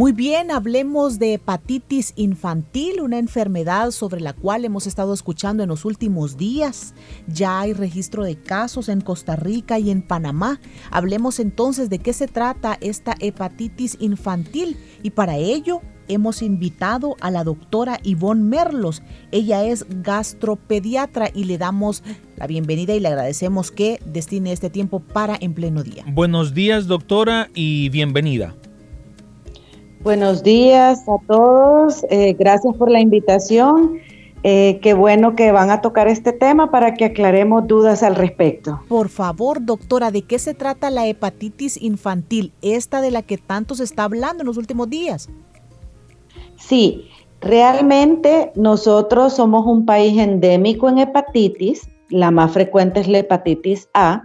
Muy bien, hablemos de hepatitis infantil, una enfermedad sobre la cual hemos estado escuchando en los últimos días. Ya hay registro de casos en Costa Rica y en Panamá. Hablemos entonces de qué se trata esta hepatitis infantil y para ello hemos invitado a la doctora Ivonne Merlos. Ella es gastropediatra y le damos la bienvenida y le agradecemos que destine este tiempo para en pleno día. Buenos días, doctora, y bienvenida. Buenos días a todos. Eh, gracias por la invitación. Eh, qué bueno que van a tocar este tema para que aclaremos dudas al respecto. Por favor, doctora, ¿de qué se trata la hepatitis infantil, esta de la que tanto se está hablando en los últimos días? Sí, realmente nosotros somos un país endémico en hepatitis. La más frecuente es la hepatitis A.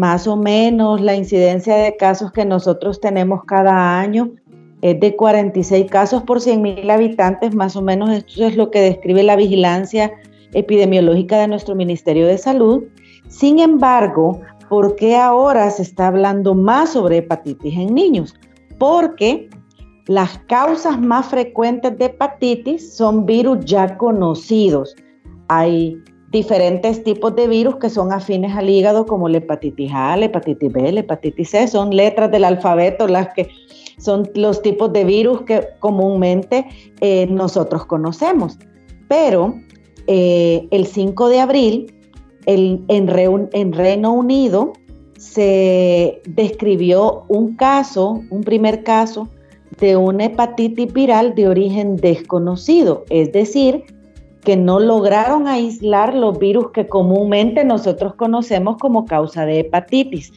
Más o menos la incidencia de casos que nosotros tenemos cada año es de 46 casos por 100 mil habitantes, más o menos esto es lo que describe la vigilancia epidemiológica de nuestro Ministerio de Salud. Sin embargo, ¿por qué ahora se está hablando más sobre hepatitis en niños? Porque las causas más frecuentes de hepatitis son virus ya conocidos. Hay diferentes tipos de virus que son afines al hígado, como la hepatitis A, la hepatitis B, la hepatitis C, son letras del alfabeto las que son los tipos de virus que comúnmente eh, nosotros conocemos. Pero eh, el 5 de abril, en, en Reino Unido, se describió un caso, un primer caso, de una hepatitis viral de origen desconocido, es decir, que no lograron aislar los virus que comúnmente nosotros conocemos como causa de hepatitis.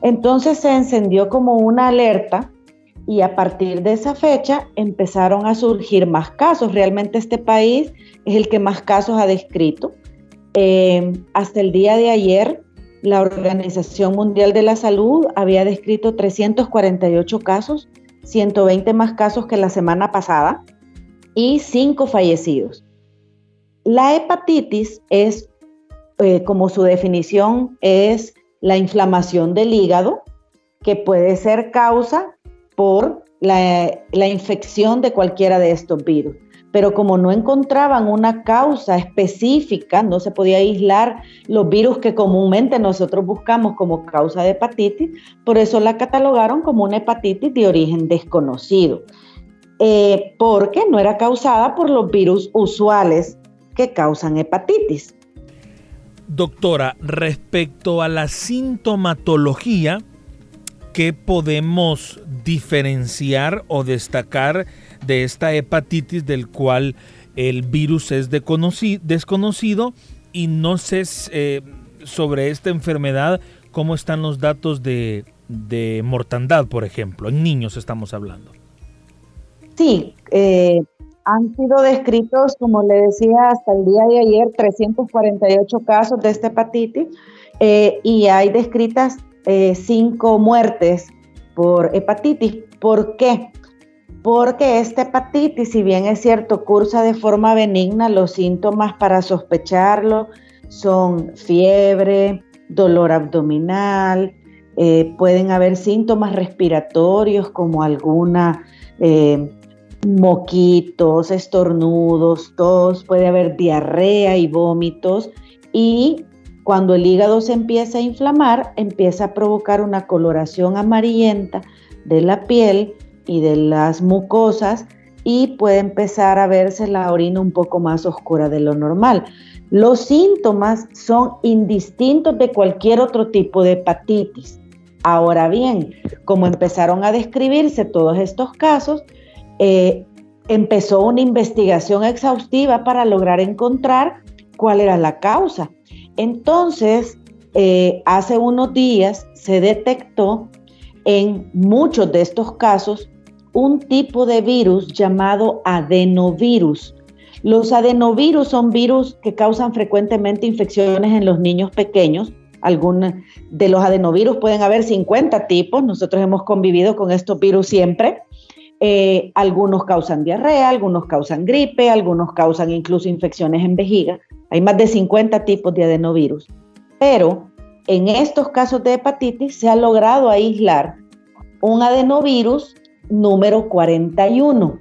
Entonces se encendió como una alerta y a partir de esa fecha empezaron a surgir más casos. Realmente este país es el que más casos ha descrito. Eh, hasta el día de ayer, la Organización Mundial de la Salud había descrito 348 casos, 120 más casos que la semana pasada y 5 fallecidos. La hepatitis es, eh, como su definición, es la inflamación del hígado, que puede ser causa por la, infección de cualquiera de estos virus. Pero como no encontraban una causa específica, no se podía aislar los virus que comúnmente nosotros buscamos como causa de hepatitis, por eso la catalogaron como una hepatitis de origen desconocido, eh, porque no era causada por los virus usuales que causan hepatitis. Doctora, respecto a la sintomatología, ¿qué podemos diferenciar o destacar de esta hepatitis del cual el virus es desconocido y no sé eh, sobre esta enfermedad cómo están los datos de, de, mortandad, por ejemplo? En niños estamos hablando. Sí, eh, han sido descritos, como le decía, hasta el día de ayer 348 casos de esta hepatitis eh, y hay descritas eh, cinco muertes por hepatitis. ¿Por qué? Porque esta hepatitis, si bien es cierto, cursa de forma benigna, los síntomas para sospecharlo son fiebre, dolor abdominal, eh, pueden haber síntomas respiratorios como alguna eh, moquitos, estornudos, tos, puede haber diarrea y vómitos y cuando el hígado se empieza a inflamar, empieza a provocar una coloración amarillenta de la piel y de las mucosas y puede empezar a verse la orina un poco más oscura de lo normal. Los síntomas son indistintos de cualquier otro tipo de hepatitis. Ahora bien, como empezaron a describirse todos estos casos, eh, empezó una investigación exhaustiva para lograr encontrar cuál era la causa. Entonces, eh, hace unos días se detectó en muchos de estos casos un tipo de virus llamado adenovirus. Los adenovirus son virus que causan frecuentemente infecciones en los niños pequeños. Algunos de los adenovirus pueden haber 50 tipos. Nosotros hemos convivido con estos virus siempre. Eh, algunos causan diarrea, algunos causan gripe, algunos causan incluso infecciones en vejiga. Hay más de 50 tipos de adenovirus. Pero en estos casos de hepatitis se ha logrado aislar un adenovirus número 41.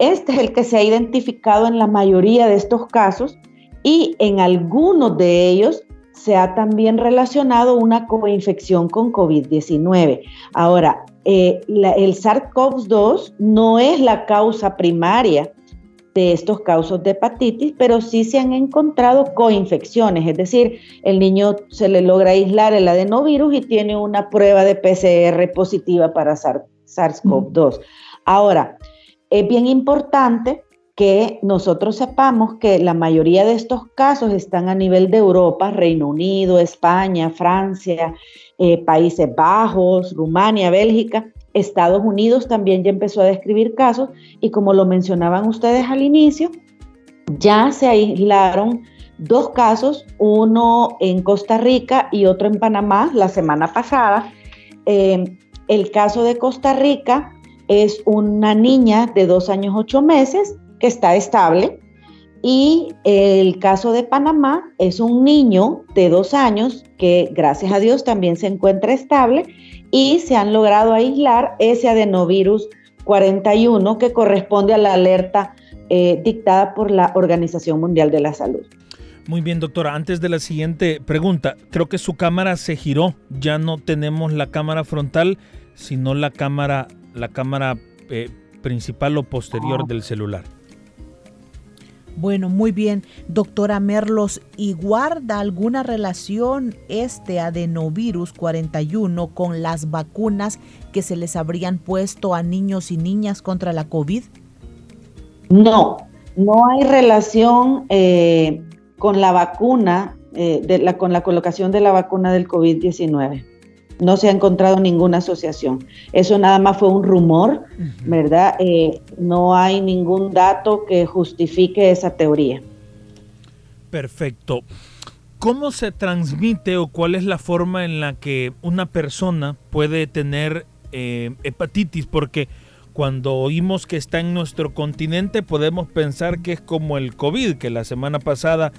Este es el que se ha identificado en la mayoría de estos casos y en algunos de ellos se ha también relacionado una coinfección con COVID-19. Ahora, eh, el SARS-CoV-2 no es la causa primaria de estos casos de hepatitis, pero sí se han encontrado coinfecciones, es decir, el niño se le logra aislar el adenovirus y tiene una prueba de PCR positiva para SARS-CoV-2. Ahora, es bien importante que nosotros sepamos que la mayoría de estos casos están a nivel de Europa, Reino Unido, España, Francia, eh, Países Bajos, Rumania, Bélgica. Estados Unidos también ya empezó a describir casos y como lo mencionaban ustedes al inicio, ya se aislaron dos casos, uno en Costa Rica y otro en Panamá la semana pasada. Eh, el caso de Costa Rica es una niña de dos años ocho meses que está estable y el caso de Panamá es un niño de dos años que gracias a Dios también se encuentra estable y se han logrado aislar ese adenovirus 41 que corresponde a la alerta eh, dictada por la Organización Mundial de la Salud. Muy bien, doctora. Antes de la siguiente pregunta, creo que su cámara se giró. Ya no tenemos la cámara frontal, sino la cámara la cámara eh, principal o posterior ah. del celular. Bueno, muy bien, doctora Merlos, ¿y guarda alguna relación este adenovirus 41 con las vacunas que se les habrían puesto a niños y niñas contra la COVID? No, no hay relación eh, con la vacuna, eh, de la, con la colocación de la vacuna del COVID-19 no se ha encontrado ninguna asociación. Eso nada más fue un rumor, ¿verdad? Eh, no hay ningún dato que justifique esa teoría. Perfecto. ¿Cómo se transmite o cuál es la forma en la que una persona puede tener eh, hepatitis? Porque cuando oímos que está en nuestro continente podemos pensar que es como el COVID, que la semana pasada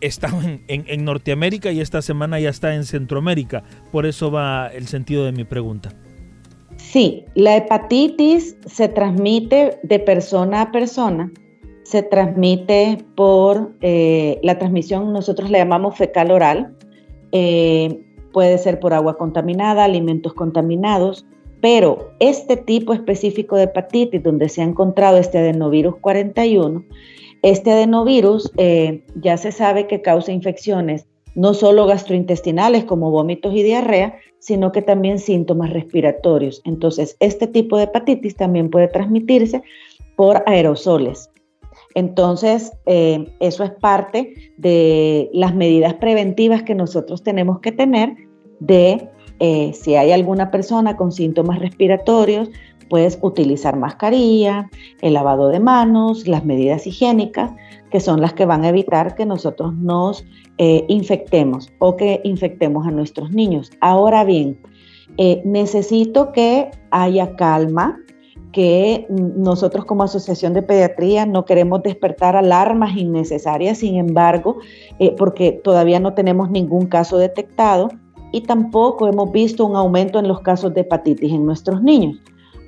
estaba en, Norteamérica y esta semana ya está en Centroamérica. Por eso va el sentido de mi pregunta. Sí, la hepatitis se transmite de persona a persona, se transmite por eh, la transmisión, nosotros le llamamos fecal oral, eh, puede ser por agua contaminada, alimentos contaminados, pero este tipo específico de hepatitis, donde se ha encontrado este adenovirus 41, este adenovirus eh, ya se sabe que causa infecciones no solo gastrointestinales como vómitos y diarrea, sino que también síntomas respiratorios. Entonces, este tipo de hepatitis también puede transmitirse por aerosoles. Entonces, eh, eso es parte de las medidas preventivas que nosotros tenemos que tener de eh, si hay alguna persona con síntomas respiratorios, Puedes utilizar mascarilla, el lavado de manos, las medidas higiénicas, que son las que van a evitar que nosotros nos eh, infectemos o que infectemos a nuestros niños. Ahora bien, eh, necesito que haya calma, que nosotros como Asociación de Pediatría no queremos despertar alarmas innecesarias, sin embargo, eh, porque todavía no tenemos ningún caso detectado y tampoco hemos visto un aumento en los casos de hepatitis en nuestros niños.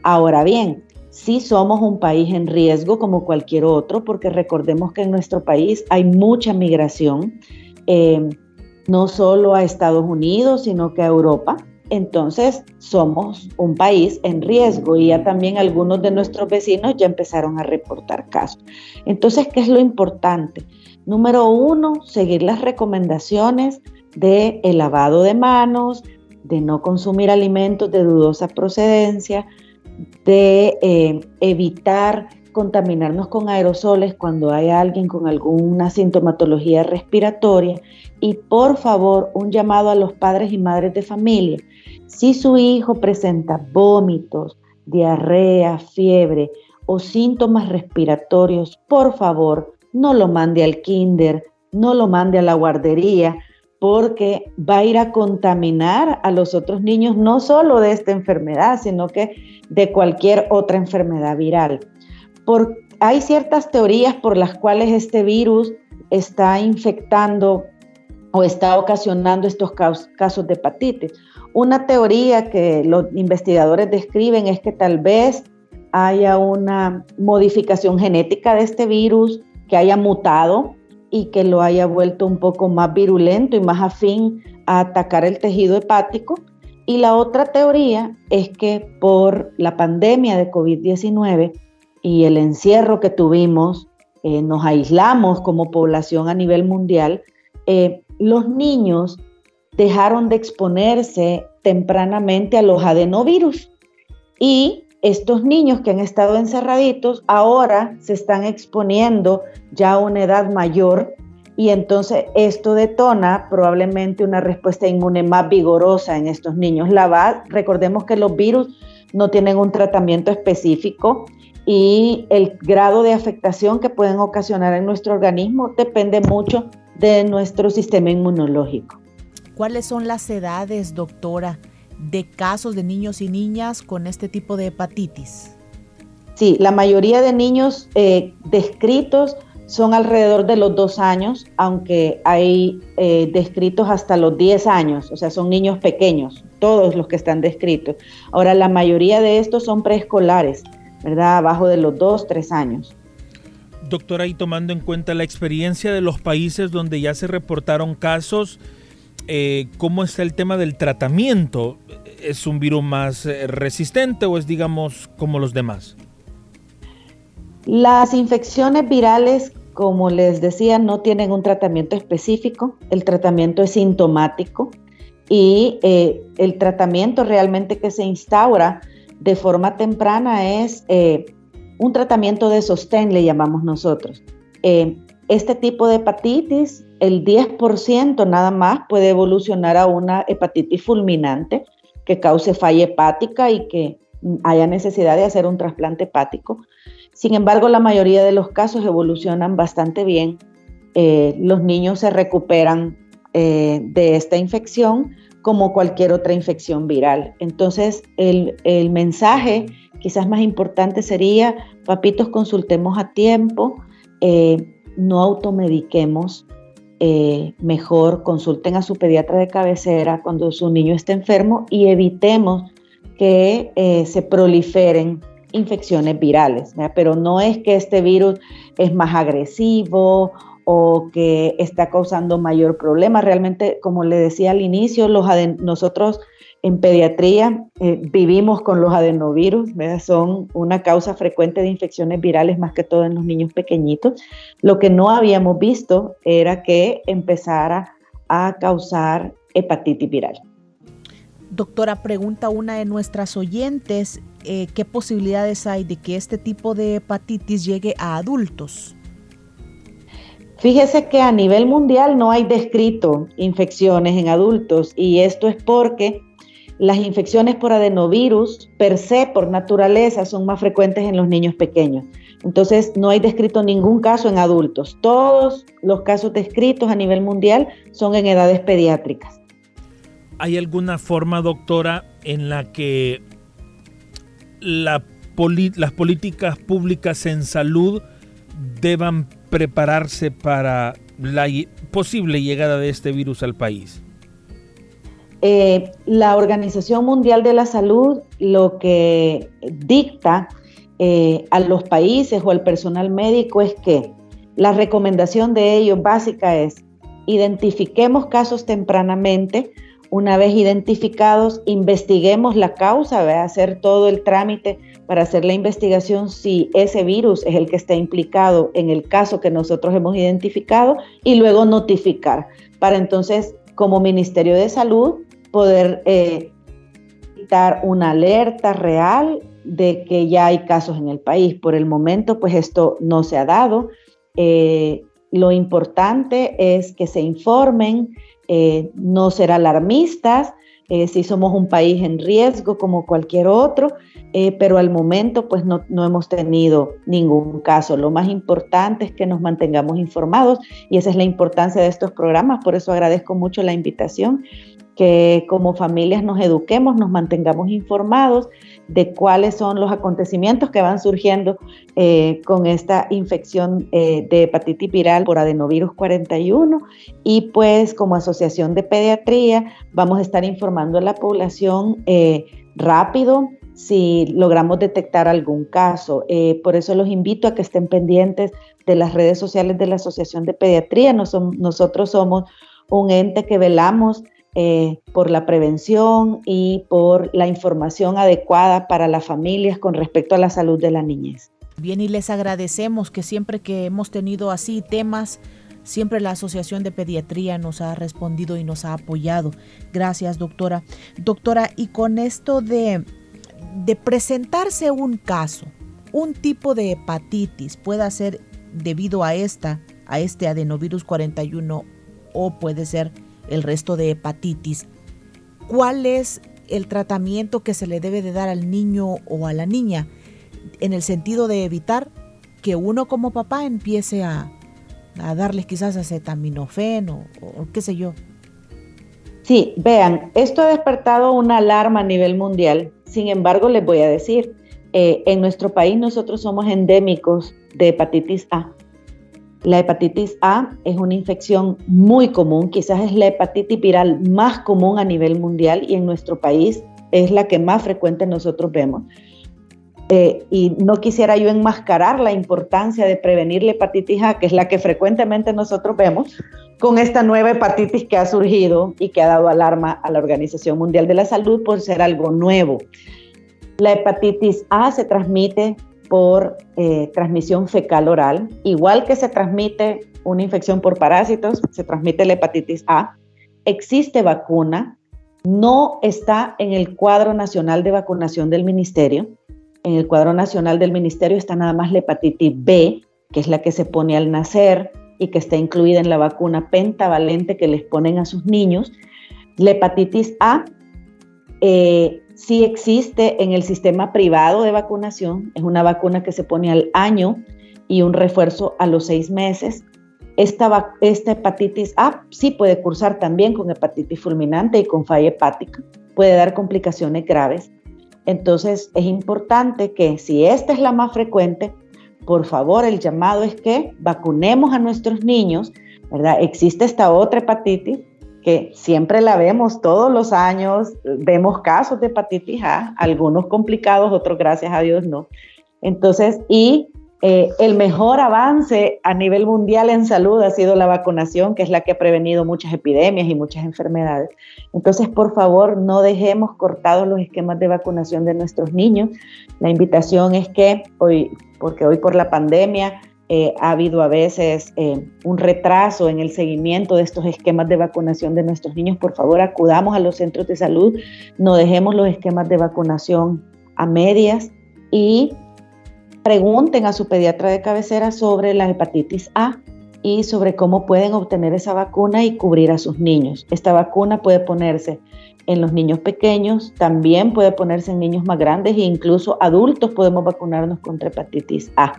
Ahora bien, sí somos un país en riesgo como cualquier otro, porque recordemos que en nuestro país hay mucha migración, eh, no solo a Estados Unidos, sino que a Europa. Entonces somos un país en riesgo y ya también algunos de nuestros vecinos ya empezaron a reportar casos. Entonces, ¿qué es lo importante? Número uno, seguir las recomendaciones de el lavado de manos, de no consumir alimentos de dudosa procedencia, de eh, evitar contaminarnos con aerosoles cuando hay alguien con alguna sintomatología respiratoria y por favor un llamado a los padres y madres de familia. Si su hijo presenta vómitos, diarrea, fiebre o síntomas respiratorios, por favor, no lo mande al kinder, no lo mande a la guardería, porque va a ir a contaminar a los otros niños no solo de esta enfermedad, sino que de cualquier otra enfermedad viral. hay ciertas teorías por las cuales este virus está infectando o está ocasionando estos casos de hepatitis. Una teoría que los investigadores describen es que tal vez haya una modificación genética de este virus que haya mutado y que lo haya vuelto un poco más virulento y más afín a atacar el tejido hepático. Y la otra teoría es que por la pandemia de COVID-19 y el encierro que tuvimos, eh, nos aislamos como población a nivel mundial, eh, los niños dejaron de exponerse tempranamente a los adenovirus y estos niños que han estado encerraditos ahora se están exponiendo ya a una edad mayor y entonces esto detona probablemente una respuesta inmune más vigorosa en estos niños. La recordemos que los virus no tienen un tratamiento específico y el grado de afectación que pueden ocasionar en nuestro organismo depende mucho de nuestro sistema inmunológico. ¿Cuáles son las edades, doctora, de casos de niños y niñas con este tipo de hepatitis? Sí, la mayoría de niños eh, descritos son alrededor de los dos años, aunque hay eh, descritos hasta los 10 años, o sea, son niños pequeños, todos los que están descritos. Ahora, la mayoría de estos son preescolares, ¿verdad? Abajo de los dos, tres años. Doctora, y tomando en cuenta la experiencia de los países donde ya se reportaron casos, eh, ¿cómo está el tema del tratamiento? ¿Es un virus más eh, resistente o es, digamos, como los demás? Las infecciones virales, como les decía, no tienen un tratamiento específico. El tratamiento es sintomático y eh, el tratamiento realmente que se instaura de forma temprana es un tratamiento de sostén, le llamamos nosotros. Este tipo de hepatitis el 10% nada más puede evolucionar a una hepatitis fulminante que cause falla hepática y que haya necesidad de hacer un trasplante hepático. Sin embargo, la mayoría de los casos evolucionan bastante bien. Eh, los niños se recuperan eh, de esta infección como cualquier otra infección viral. Entonces, el, mensaje quizás más importante sería, papitos, consultemos a tiempo, eh, no automediquemos, eh, mejor consulten a su pediatra de cabecera cuando su niño esté enfermo y evitemos que eh, se proliferen infecciones virales. Pero no es que este virus es más agresivo o que está causando mayor problema. Realmente, como le decía al inicio, nosotros en pediatría eh, vivimos con los adenovirus, son una causa frecuente de infecciones virales más que todo en los niños pequeñitos. Lo que no habíamos visto era que empezara a causar hepatitis viral. Doctora, pregunta una de nuestras oyentes, eh, ¿qué posibilidades hay de que este tipo de hepatitis llegue a adultos? Fíjese que a nivel mundial no hay descrito infecciones en adultos y esto es porque las infecciones por adenovirus per se, por naturaleza, son más frecuentes en los niños pequeños. Entonces, no hay descrito ningún caso en adultos. Todos los casos descritos a nivel mundial son en edades pediátricas. ¿Hay alguna forma, doctora, en la que las políticas públicas en salud deban prepararse para la posible llegada de este virus al país? Eh, la Organización Mundial de la Salud lo que dicta eh, a los países o al personal médico es que la recomendación de ellos básica es identifiquemos casos tempranamente, una vez identificados, investiguemos la causa, hacer todo el trámite para hacer la investigación si ese virus es el que está implicado en el caso que nosotros hemos identificado y luego notificar. Para entonces como Ministerio de Salud poder eh, dar una alerta real de que ya hay casos en el país. Por el momento, pues esto no se ha dado. Eh, lo importante es que se informen, eh, no ser alarmistas, eh, sí somos un país en riesgo como cualquier otro, pero al momento pues no, no, hemos tenido ningún caso. Lo más importante es que nos mantengamos informados y esa es la importancia de estos programas, por eso agradezco mucho la invitación que como familias nos eduquemos, nos mantengamos informados de cuáles son los acontecimientos que van surgiendo eh, con esta infección eh, de hepatitis viral por adenovirus 41 y pues como asociación de pediatría vamos a estar informando a la población eh, rápido si logramos detectar algún caso. por eso los invito a que estén pendientes de las redes sociales de la Asociación de Pediatría. nosotros somos un ente que velamos eh, por la prevención y por la información adecuada para las familias con respecto a la salud de la niñez. Bien, y les agradecemos que siempre que hemos tenido así temas, siempre la Asociación de Pediatría nos ha respondido y nos ha apoyado. Gracias, doctora. Doctora, y con esto de, de presentarse un caso, un tipo de hepatitis, puede ser debido a esta, a este adenovirus 41 o puede ser el resto de hepatitis, ¿cuál es el tratamiento que se le debe de dar al niño o a la niña en el sentido de evitar que uno como papá empiece a, darles quizás acetaminofén o, o qué sé yo? Sí, vean, esto ha despertado una alarma a nivel mundial. Sin embargo, les voy a decir, eh, en nuestro país nosotros somos endémicos de hepatitis A. La hepatitis A es una infección muy común, quizás es la hepatitis viral más común a nivel mundial y en nuestro país es la que más frecuente nosotros vemos. Eh, y no quisiera yo enmascarar la importancia de prevenir la hepatitis A, que es la que frecuentemente nosotros vemos, con esta nueva hepatitis que ha surgido y que ha dado alarma a la Organización Mundial de la Salud por ser algo nuevo. La hepatitis A se transmite por eh, transmisión fecal oral, igual que se transmite una infección por parásitos, se transmite la hepatitis A. Existe vacuna, no está en el cuadro nacional de vacunación del ministerio. En el cuadro nacional del ministerio está nada más la hepatitis B, que es la que se pone al nacer y que está incluida en la vacuna pentavalente que les ponen a sus niños. La hepatitis A eh, sí existe en el sistema privado de vacunación, es una vacuna que se pone al año y un refuerzo a los seis meses. Esta, esta hepatitis A sí puede cursar también con hepatitis fulminante y con falla hepática, puede dar complicaciones graves. Entonces es importante que si esta es la más frecuente, por favor el llamado es que vacunemos a nuestros niños, ¿verdad? Existe esta otra hepatitis que siempre la vemos todos los años, vemos casos de hepatitis A, algunos complicados, otros gracias a Dios no. Entonces, y eh, el mejor avance a nivel mundial en salud ha sido la vacunación, que es la que ha prevenido muchas epidemias y muchas enfermedades. Entonces, por favor, no dejemos cortados los esquemas de vacunación de nuestros niños. La invitación es que hoy, porque hoy por la pandemia, eh, ha habido a veces eh, un retraso en el seguimiento de estos esquemas de vacunación de nuestros niños. Por favor, acudamos a los centros de salud, no dejemos los esquemas de vacunación a medias y pregunten a su pediatra de cabecera sobre la hepatitis A y sobre cómo pueden obtener esa vacuna y cubrir a sus niños. Esta vacuna puede ponerse en los niños pequeños, también puede ponerse en niños más grandes e incluso adultos podemos vacunarnos contra hepatitis A.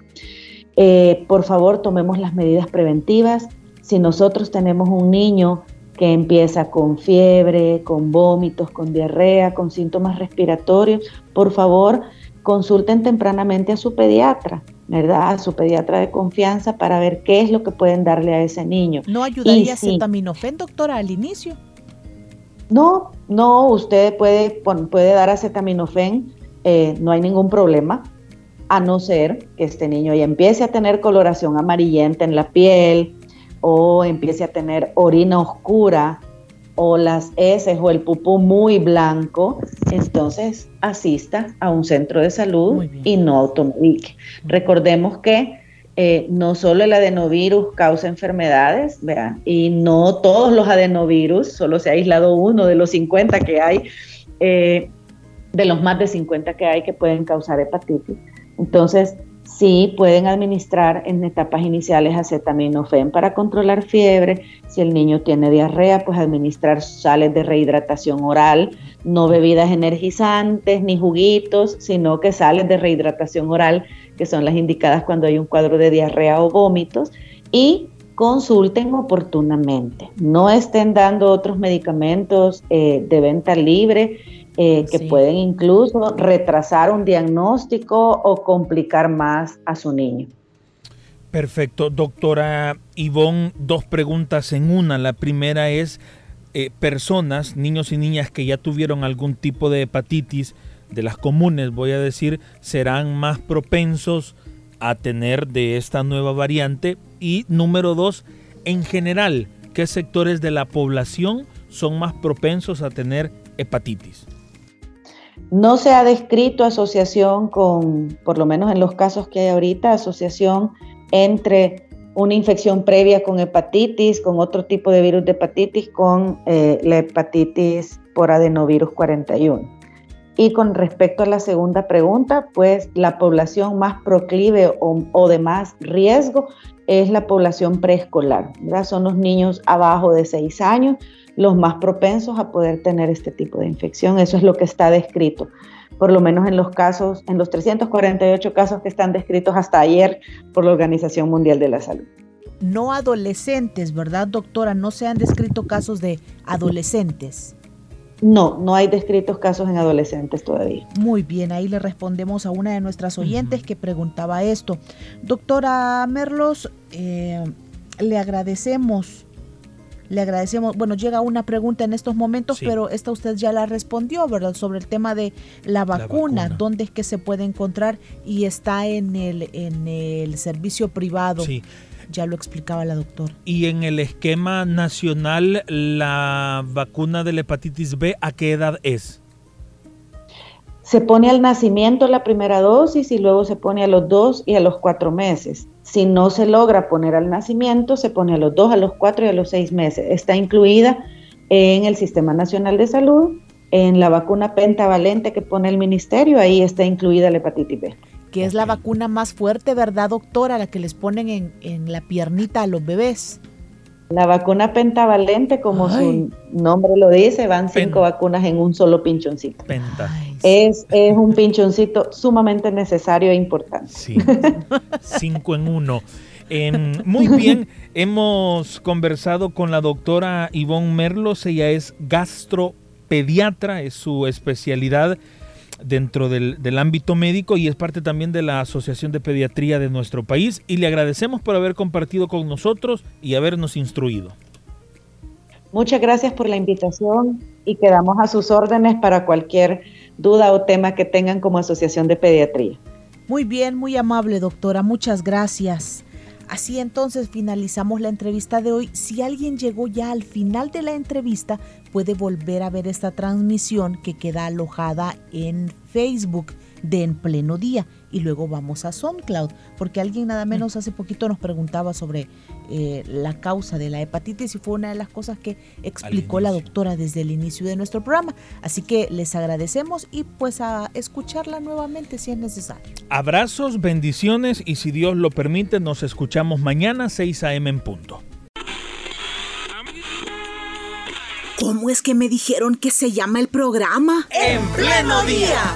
Eh, por favor, tomemos las medidas preventivas. Si nosotros tenemos un niño que empieza con fiebre, con vómitos, con diarrea, con síntomas respiratorios, por favor, consulten tempranamente a su pediatra, ¿verdad? A su pediatra de confianza para ver qué es lo que pueden darle a ese niño. ¿No ayudaría acetaminofén, doctora, al inicio? No, no, usted puede, puede dar acetaminofén, eh, no hay ningún problema a no ser que este niño ya empiece a tener coloración amarillenta en la piel o empiece a tener orina oscura o las heces o el pupú muy blanco, entonces asista a un centro de salud y no automedique. Recordemos que eh, no solo el adenovirus causa enfermedades, vean, y no todos los adenovirus, solo se ha aislado uno de los 50 que hay, eh, de los más de 50 que hay que pueden causar hepatitis. Entonces, sí pueden administrar en etapas iniciales acetaminofén para controlar fiebre. Si el niño tiene diarrea, pues administrar sales de rehidratación oral, no bebidas energizantes ni juguitos, sino que sales de rehidratación oral, que son las indicadas cuando hay un cuadro de diarrea o vómitos. Y consulten oportunamente. No estén dando otros medicamentos eh, de venta libre eh, que pueden incluso retrasar un diagnóstico o complicar más a su niño. Perfecto. Doctora Ivonne, dos preguntas en una. La primera es, eh, personas, niños y niñas que ya tuvieron algún tipo de hepatitis, de las comunes, voy a decir, serán más propensos a tener de esta nueva variante. Y número dos, en general, ¿qué sectores de la población son más propensos a tener hepatitis? No se ha descrito asociación con, por lo menos en los casos que hay ahorita, asociación entre una infección previa con hepatitis, con otro tipo de virus de hepatitis, con eh, la hepatitis por adenovirus 41. Y con respecto a la segunda pregunta, pues la población más proclive o, de más riesgo es la población preescolar. Son los niños abajo de 6 años los más propensos a poder tener este tipo de infección. Eso es lo que está descrito, por lo menos en los casos, en los 348 casos que están descritos hasta ayer por la Organización Mundial de la Salud. No adolescentes, ¿verdad, doctora? No se han descrito casos de adolescentes. No, no hay descritos casos en adolescentes todavía. Muy bien, ahí le respondemos a una de nuestras oyentes que preguntaba esto. Doctora Merlos, eh, le agradecemos le agradecemos. Bueno, llega una pregunta en estos momentos, pero esta usted ya la respondió, ¿verdad? Sobre el tema de la vacuna, dónde es que se puede encontrar y está en el, en el servicio privado. Sí. Ya lo explicaba la doctora. Y en el esquema nacional, la vacuna de la hepatitis B, ¿a qué edad es? Se pone al nacimiento la primera dosis y luego se pone a los dos y a los cuatro meses. Si no se logra poner al nacimiento, se pone a los dos, a los cuatro y a los seis meses. Está incluida en el Sistema Nacional de Salud, en la vacuna pentavalente que pone el ministerio, ahí está incluida la hepatitis B. Que es la vacuna más fuerte, ¿verdad, doctora? La que les ponen en, en la piernita a los bebés. La vacuna pentavalente, como su nombre lo dice, van cinco vacunas en un solo pinchoncito. Es, es, un pinchoncito sumamente necesario e importante. Sí, cinco en uno. muy bien, hemos conversado con la doctora Ivonne Merlos, ella es gastropediatra, es su especialidad dentro del, ámbito médico y es parte también de la Asociación de Pediatría de nuestro país y le agradecemos por haber compartido con nosotros y habernos instruido. Muchas gracias por la invitación y quedamos a sus órdenes para cualquier duda o tema que tengan como Asociación de Pediatría. Muy bien, muy amable doctora, muchas gracias. Así entonces finalizamos la entrevista de hoy. Si alguien llegó ya al final de la entrevista, puede volver a ver esta transmisión que queda alojada en Facebook de En Pleno Día. Y luego vamos a SoundCloud, porque alguien nada menos hace poquito nos preguntaba sobre eh, la causa de la hepatitis y fue una de las cosas que explicó la doctora desde el inicio de nuestro programa. Así que les agradecemos y pues a escucharla nuevamente si es necesario. Abrazos, bendiciones y si Dios lo permite nos escuchamos mañana 6 a.m. en punto. ¿Cómo es que me dijeron que se llama el programa? En pleno día.